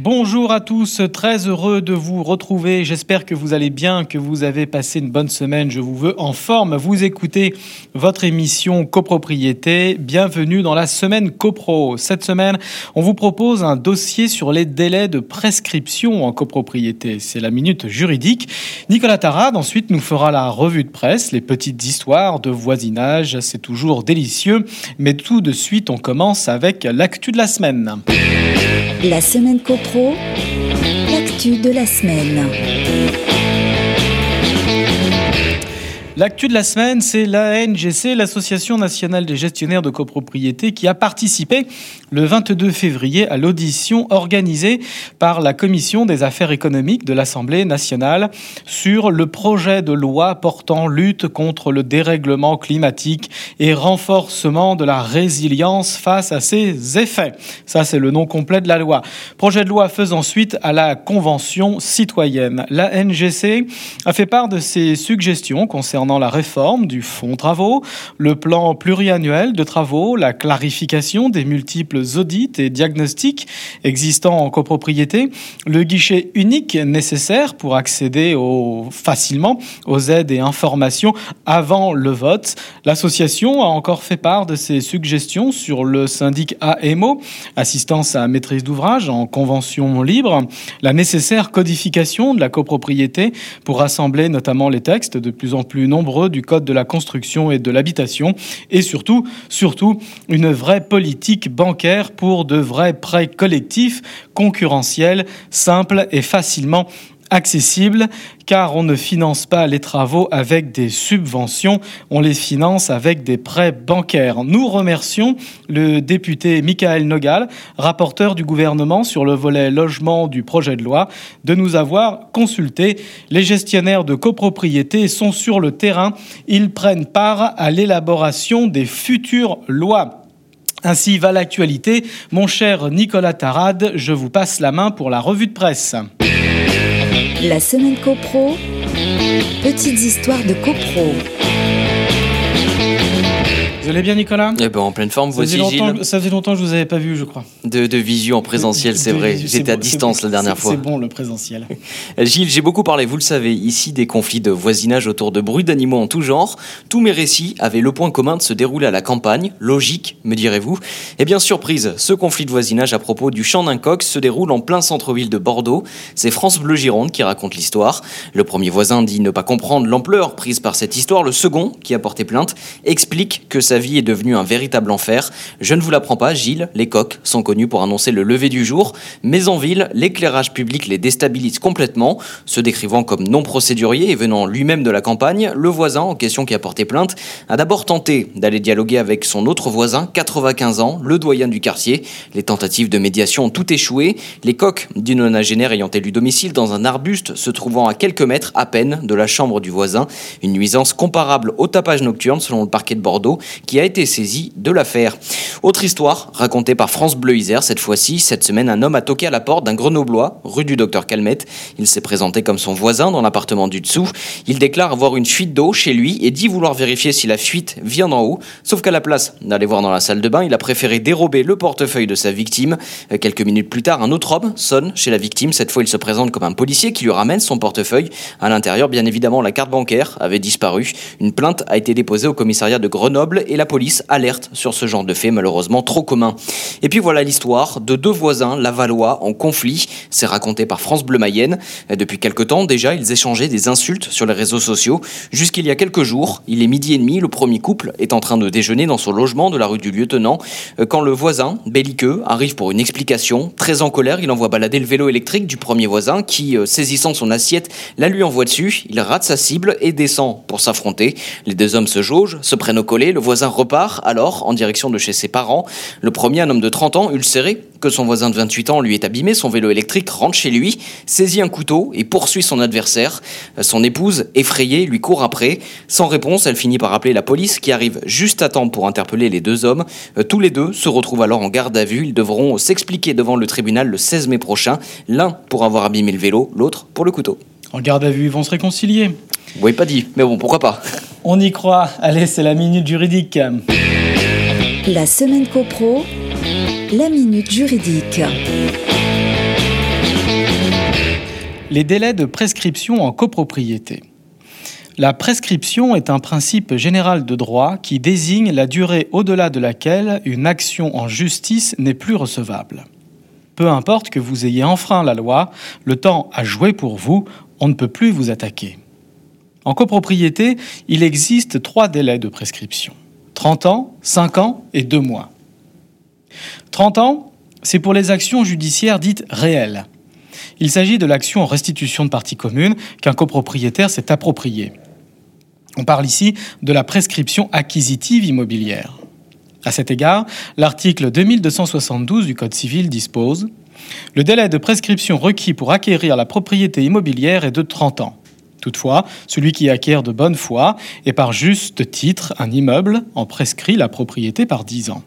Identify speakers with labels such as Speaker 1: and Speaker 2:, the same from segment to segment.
Speaker 1: Bonjour à tous, très heureux de vous retrouver. J'espère que vous allez bien, que vous avez passé une bonne semaine. Je vous veux en forme. Vous écoutez votre émission copropriété. Bienvenue dans la semaine copro. Cette semaine, on vous propose un dossier sur les délais de prescription en copropriété. C'est la minute juridique. Nicolas Tarade ensuite nous fera la revue de presse, les petites histoires de voisinage. C'est toujours délicieux. Mais tout de suite, on commence avec l'actu de la semaine.
Speaker 2: La semaine copro, l'actu de la semaine.
Speaker 1: L'actu de la semaine, c'est l'ANGC, l'Association nationale des gestionnaires de copropriété, qui a participé le 22 février à l'audition organisée par la Commission des affaires économiques de l'Assemblée nationale sur le projet de loi portant lutte contre le dérèglement climatique et renforcement de la résilience face à ses effets. Ça, c'est le nom complet de la loi. Projet de loi faisant suite à la Convention citoyenne. L'ANGC a fait part de ses suggestions concernant la réforme du fonds travaux, le plan pluriannuel de travaux, la clarification des multiples audits et diagnostics existants en copropriété, le guichet unique nécessaire pour accéder facilement aux aides et informations avant le vote. L'association a encore fait part de ses suggestions sur le syndic AMO, assistance à maîtrise d'ouvrage en convention libre, la nécessaire codification de la copropriété pour rassembler notamment les textes de plus en plus nombreux du Code de la construction et de l'habitation et surtout, surtout, une vraie politique bancaire pour de vrais prêts collectifs, concurrentiels, simples et facilement accessible car on ne finance pas les travaux avec des subventions, on les finance avec des prêts bancaires. Nous remercions le député Michael Nogal, rapporteur du gouvernement sur le volet logement du projet de loi, de nous avoir consulté. Les gestionnaires de copropriété sont sur le terrain, ils prennent part à l'élaboration des futures lois. Ainsi va l'actualité. Mon cher Nicolas Tarade, je vous passe la main pour la revue de presse.
Speaker 2: La semaine copro, petites histoires de copro.
Speaker 1: Vous allez bien, Nicolas
Speaker 3: Eh ben, en pleine forme,
Speaker 1: ça
Speaker 3: voici
Speaker 1: faisait, longtemps,
Speaker 3: Gilles.
Speaker 1: ça faisait longtemps que je vous avais pas vu, je crois.
Speaker 3: De, de visu en présentiel, c'est vrai. J'étais à
Speaker 1: bon,
Speaker 3: distance la dernière fois.
Speaker 1: C'est bon, le présentiel.
Speaker 3: Gilles, j'ai beaucoup parlé, vous le savez, ici des conflits de voisinage autour de bruits d'animaux en tout genre. Tous mes récits avaient le point commun de se dérouler à la campagne. Logique, me direz-vous. Eh bien, surprise, ce conflit de voisinage à propos du champ d'un coq se déroule en plein centre-ville de Bordeaux. C'est France Bleu Gironde qui raconte l'histoire. Le premier voisin dit ne pas comprendre l'ampleur prise par cette histoire. Le second, qui a porté plainte, explique que sa vie est devenue un véritable enfer. Je ne vous l'apprends pas, Gilles, les coqs sont connus pour annoncer le lever du jour, mais en ville, l'éclairage public les déstabilise complètement. Se décrivant comme non procédurier et venant lui-même de la campagne, le voisin en question qui a porté plainte a d'abord tenté d'aller dialoguer avec son autre voisin, 95 ans, le doyen du quartier. Les tentatives de médiation ont tout échoué. Les coqs d'une nonagénaire ayant élu domicile dans un arbuste se trouvant à quelques mètres à peine de la chambre du voisin. Une nuisance comparable au tapage nocturne selon le parquet de Bordeaux qui a été saisi de l'affaire. Autre histoire racontée par France Bleu Isère cette fois-ci. Cette semaine, un homme a toqué à la porte d'un Grenoblois, rue du Docteur Calmette. Il s'est présenté comme son voisin dans l'appartement du dessous. Il déclare avoir une fuite d'eau chez lui et dit vouloir vérifier si la fuite vient d'en haut. Sauf qu'à la place d'aller voir dans la salle de bain, il a préféré dérober le portefeuille de sa victime. Euh, Quelques minutes plus tard, un autre homme sonne chez la victime. Cette fois, il se présente comme un policier qui lui ramène son portefeuille. À l'intérieur, bien évidemment, la carte bancaire avait disparu. Une plainte a été déposée au commissariat de Grenoble et la police alerte sur ce genre de fait malheureusement trop commun. Et puis voilà l'histoire de deux voisins lavallois en conflit. C'est raconté par France Bleu Mayenne. Depuis quelque temps déjà, ils échangeaient des insultes sur les réseaux sociaux. Jusqu'il y a quelques jours, il est midi et demi, le premier couple est en train de déjeuner dans son logement de la rue du lieutenant quand le voisin, belliqueux, arrive pour une explication. Très en colère, il envoie balader le vélo électrique du premier voisin qui, euh, saisissant son assiette, la lui envoie dessus. Il rate sa cible et descend pour s'affronter. Les deux hommes se jaugent, se prennent au collet. Le voisin repart alors en direction de chez ses parents. Le premier, un homme de 30 ans, ulcéré, que son voisin de 28 ans lui est abîmé, son vélo électrique rentre chez lui, saisit un couteau et poursuit son adversaire. Son épouse, effrayée, lui court après. Sans réponse, elle finit par appeler la police qui arrive juste à temps pour interpeller les deux hommes. Tous les deux se retrouvent alors en garde à vue. Ils devront s'expliquer devant le tribunal le 16 mai prochain, l'un pour avoir abîmé le vélo, l'autre pour le couteau.
Speaker 1: En garde à vue, ils vont se réconcilier.
Speaker 3: Oui, pas dit, mais bon, pourquoi pas
Speaker 1: On y croit. Allez, c'est la minute juridique.
Speaker 2: La semaine copro, la minute juridique.
Speaker 1: Les délais de prescription en copropriété. La prescription est un principe général de droit qui désigne la durée au-delà de laquelle une action en justice n'est plus recevable. Peu importe que vous ayez enfreint la loi, le temps a joué pour vous, on ne peut plus vous attaquer. En copropriété, il existe trois délais de prescription. 30 ans, 5 ans et 2 mois. 30 ans, c'est pour les actions judiciaires dites réelles. Il s'agit de l'action en restitution de partie commune qu'un copropriétaire s'est appropriée. On parle ici de la prescription acquisitive immobilière. À cet égard, l'article 2272 du Code civil dispose Le délai de prescription requis pour acquérir la propriété immobilière est de 30 ans. Toutefois, celui qui acquiert de bonne foi et par juste titre un immeuble en prescrit la propriété par 10 ans.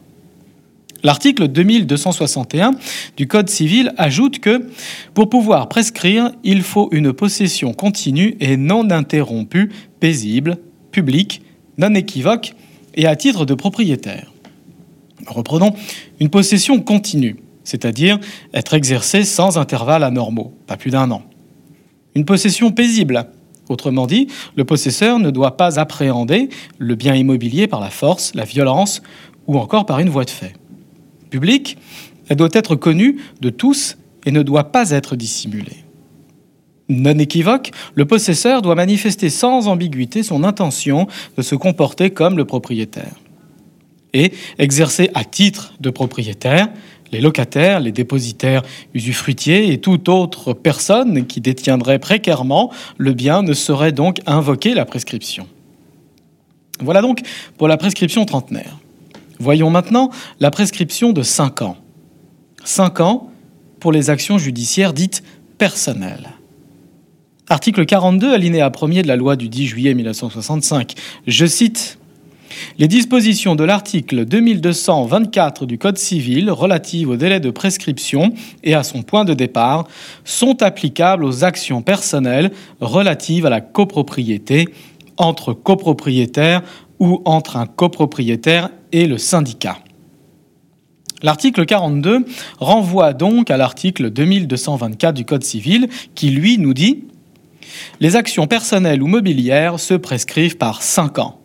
Speaker 1: L'article 2261 du Code civil ajoute que pour pouvoir prescrire, il faut une possession continue et non interrompue, paisible, publique, non équivoque et à titre de propriétaire. Reprenons une possession continue, c'est-à-dire être exercée sans intervalle anormaux, pas plus d'un an. Une possession paisible, Autrement dit, le possesseur ne doit pas appréhender le bien immobilier par la force, la violence ou encore par une voie de fait. Publique, elle doit être connue de tous et ne doit pas être dissimulée. Non équivoque, le possesseur doit manifester sans ambiguïté son intention de se comporter comme le propriétaire et exercer à titre de propriétaire les locataires, les dépositaires usufruitiers et toute autre personne qui détiendrait précairement le bien ne saurait donc invoquer la prescription. Voilà donc pour la prescription trentenaire. Voyons maintenant la prescription de 5 ans. 5 ans pour les actions judiciaires dites personnelles. Article 42, alinéa 1er de la loi du 10 juillet 1965. Je cite les dispositions de l'article 2224 du Code civil relatives au délai de prescription et à son point de départ sont applicables aux actions personnelles relatives à la copropriété entre copropriétaires ou entre un copropriétaire et le syndicat. L'article 42 renvoie donc à l'article 2224 du Code civil qui, lui, nous dit Les actions personnelles ou mobilières se prescrivent par 5 ans.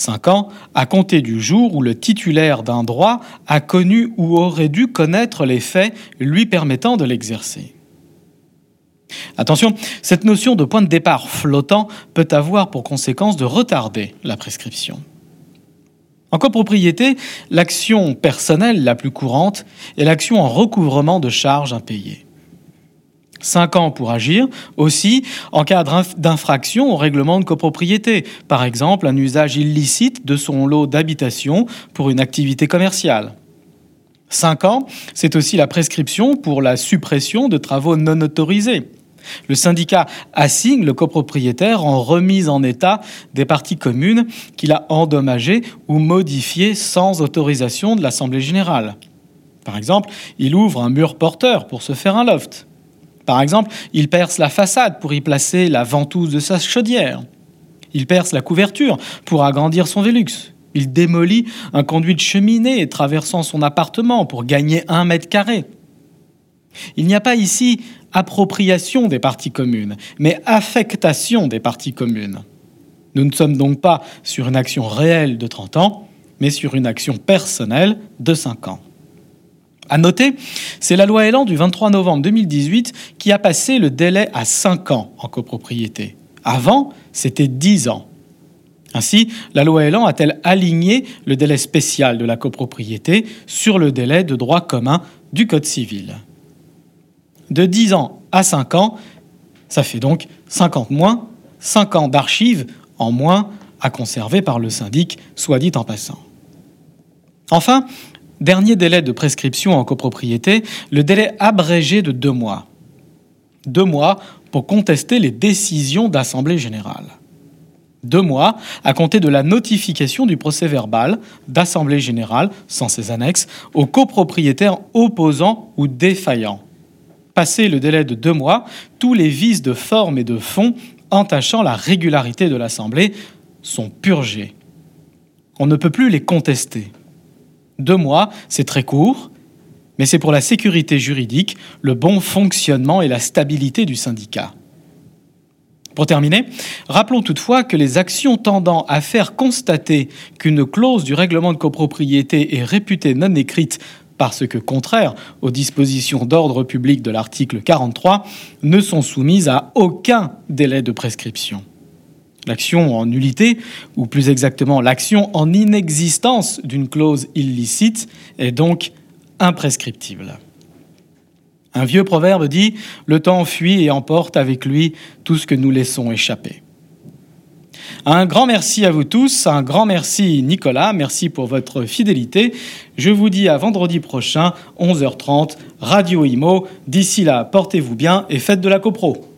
Speaker 1: 5 ans, à compter du jour où le titulaire d'un droit a connu ou aurait dû connaître les faits lui permettant de l'exercer. Attention, cette notion de point de départ flottant peut avoir pour conséquence de retarder la prescription. En copropriété, l'action personnelle la plus courante est l'action en recouvrement de charges impayées. 5 ans pour agir, aussi en cas d'infraction au règlement de copropriété, par exemple un usage illicite de son lot d'habitation pour une activité commerciale. 5 ans, c'est aussi la prescription pour la suppression de travaux non autorisés. Le syndicat assigne le copropriétaire en remise en état des parties communes qu'il a endommagées ou modifiées sans autorisation de l'Assemblée générale. Par exemple, il ouvre un mur porteur pour se faire un loft. Par exemple, il perce la façade pour y placer la ventouse de sa chaudière. Il perce la couverture pour agrandir son Vélux. Il démolit un conduit de cheminée traversant son appartement pour gagner un mètre carré. Il n'y a pas ici appropriation des parties communes, mais affectation des parties communes. Nous ne sommes donc pas sur une action réelle de 30 ans, mais sur une action personnelle de 5 ans. À noter, c'est la loi Elan du 23 novembre 2018 qui a passé le délai à 5 ans en copropriété. Avant, c'était 10 ans. Ainsi, la loi Elan a-t-elle aligné le délai spécial de la copropriété sur le délai de droit commun du Code civil. De 10 ans à 5 ans, ça fait donc 50 moins, 5 ans d'archives en moins à conserver par le syndic, soit dit en passant. Enfin, dernier délai de prescription en copropriété, le délai abrégé de deux mois. Deux mois pour contester les décisions d'Assemblée générale. Deux mois à compter de la notification du procès verbal d'Assemblée générale, sans ses annexes, aux copropriétaires opposants ou défaillants. Passé le délai de deux mois, tous les vices de forme et de fond entachant la régularité de l'Assemblée sont purgés. On ne peut plus les contester. Deux mois, c'est très court, mais c'est pour la sécurité juridique, le bon fonctionnement et la stabilité du syndicat. Pour terminer, rappelons toutefois que les actions tendant à faire constater qu'une clause du règlement de copropriété est réputée non écrite parce que contraire aux dispositions d'ordre public de l'article 43, ne sont soumises à aucun délai de prescription. L'action en nullité, ou plus exactement l'action en inexistence d'une clause illicite, est donc imprescriptible. Un vieux proverbe dit ⁇ Le temps fuit et emporte avec lui tout ce que nous laissons échapper ⁇ un grand merci à vous tous, un grand merci Nicolas, merci pour votre fidélité. Je vous dis à vendredi prochain, 11h30, Radio Imo. D'ici là, portez-vous bien et faites de la copro.